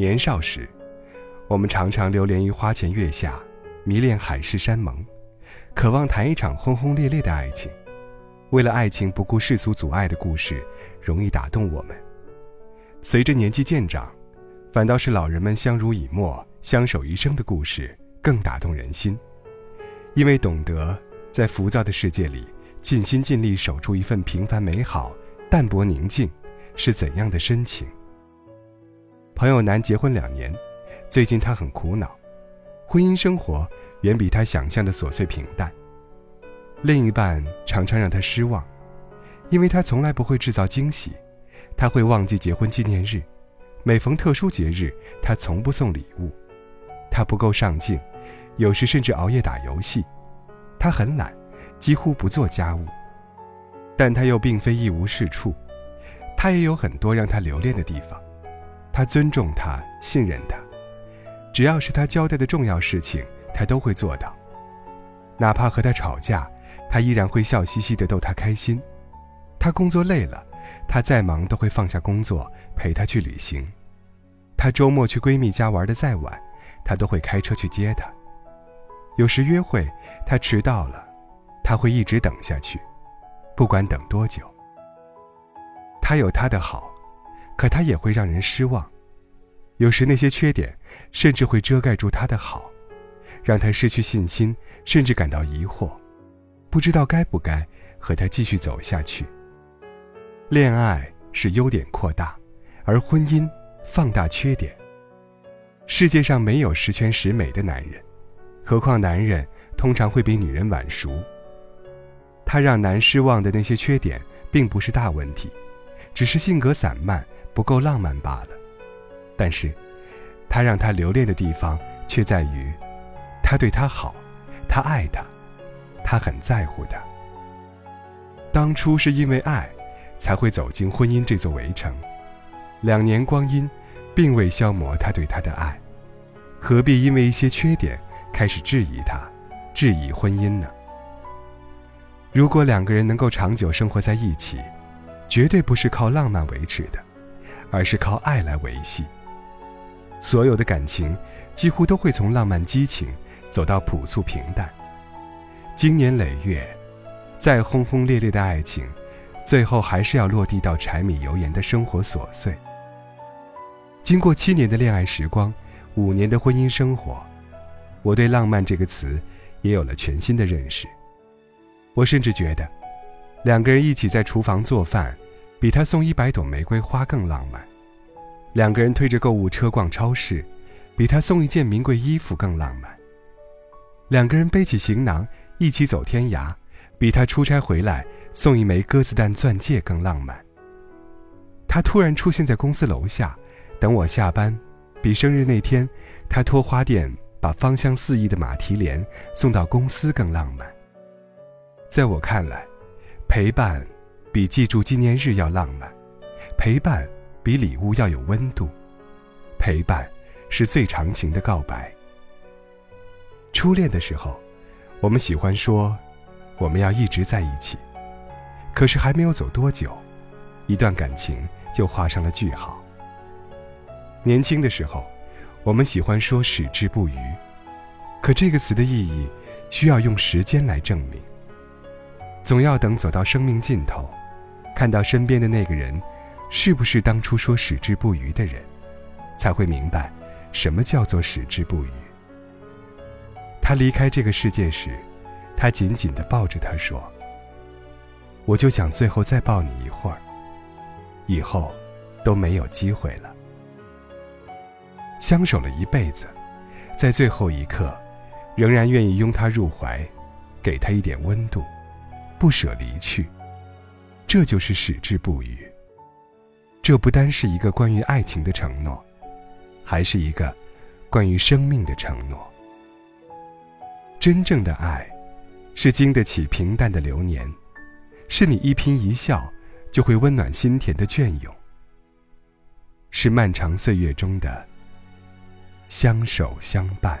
年少时，我们常常流连于花前月下，迷恋海誓山盟，渴望谈一场轰轰烈烈的爱情。为了爱情不顾世俗阻碍的故事，容易打动我们。随着年纪渐长，反倒是老人们相濡以沫、相守一生的故事更打动人心，因为懂得在浮躁的世界里尽心尽力守住一份平凡美好、淡泊宁静是怎样的深情。朋友男结婚两年，最近他很苦恼，婚姻生活远比他想象的琐碎平淡。另一半常常让他失望，因为他从来不会制造惊喜，他会忘记结婚纪念日，每逢特殊节日他从不送礼物，他不够上进，有时甚至熬夜打游戏，他很懒，几乎不做家务，但他又并非一无是处，他也有很多让他留恋的地方，他尊重他，信任他，只要是他交代的重要事情，他都会做到，哪怕和他吵架。他依然会笑嘻嘻地逗她开心，他工作累了，他再忙都会放下工作陪她去旅行，他周末去闺蜜家玩的再晚，他都会开车去接她。有时约会，他迟到了，他会一直等下去，不管等多久。他有他的好，可他也会让人失望，有时那些缺点甚至会遮盖住他的好，让他失去信心，甚至感到疑惑。不知道该不该和他继续走下去。恋爱是优点扩大，而婚姻放大缺点。世界上没有十全十美的男人，何况男人通常会比女人晚熟。他让男失望的那些缺点，并不是大问题，只是性格散漫，不够浪漫罢了。但是，他让他留恋的地方，却在于，他对他好，他爱他。他很在乎的。当初是因为爱，才会走进婚姻这座围城。两年光阴，并未消磨他对她的爱，何必因为一些缺点开始质疑他，质疑婚姻呢？如果两个人能够长久生活在一起，绝对不是靠浪漫维持的，而是靠爱来维系。所有的感情，几乎都会从浪漫激情，走到朴素平淡。经年累月，再轰轰烈烈的爱情，最后还是要落地到柴米油盐的生活琐碎。经过七年的恋爱时光，五年的婚姻生活，我对“浪漫”这个词也有了全新的认识。我甚至觉得，两个人一起在厨房做饭，比他送一百朵玫瑰花更浪漫；两个人推着购物车逛超市，比他送一件名贵衣服更浪漫；两个人背起行囊。一起走天涯，比他出差回来送一枚鸽子蛋钻戒更浪漫。他突然出现在公司楼下，等我下班，比生日那天他托花店把芳香四溢的马蹄莲送到公司更浪漫。在我看来，陪伴比记住纪念日要浪漫，陪伴比礼物要有温度，陪伴是最长情的告白。初恋的时候。我们喜欢说，我们要一直在一起，可是还没有走多久，一段感情就画上了句号。年轻的时候，我们喜欢说矢志不渝，可这个词的意义需要用时间来证明。总要等走到生命尽头，看到身边的那个人是不是当初说矢志不渝的人，才会明白什么叫做矢志不渝。他离开这个世界时，他紧紧地抱着她说：“我就想最后再抱你一会儿，以后都没有机会了。相守了一辈子，在最后一刻，仍然愿意拥她入怀，给她一点温度，不舍离去，这就是矢志不渝。这不单是一个关于爱情的承诺，还是一个关于生命的承诺。”真正的爱，是经得起平淡的流年，是你一颦一笑就会温暖心田的隽永，是漫长岁月中的相守相伴。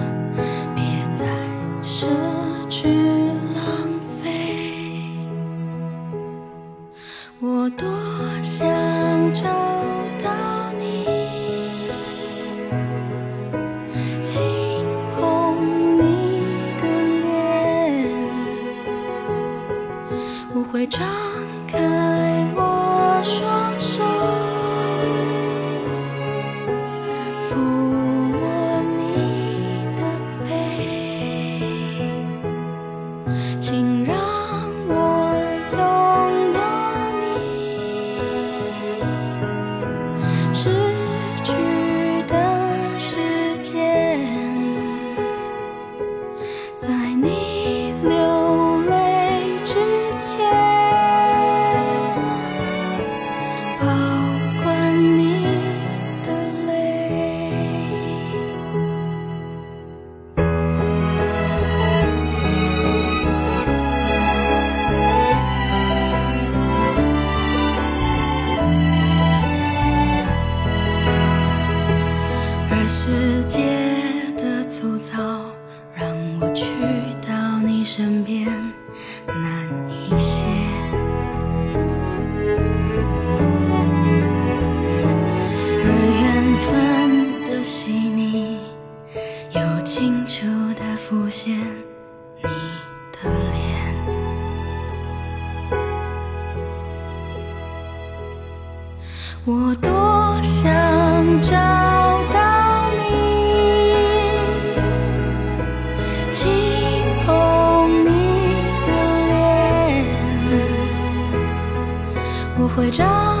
分的细腻，又清楚的浮现你的脸。我多想找到你，轻碰你的脸，我会张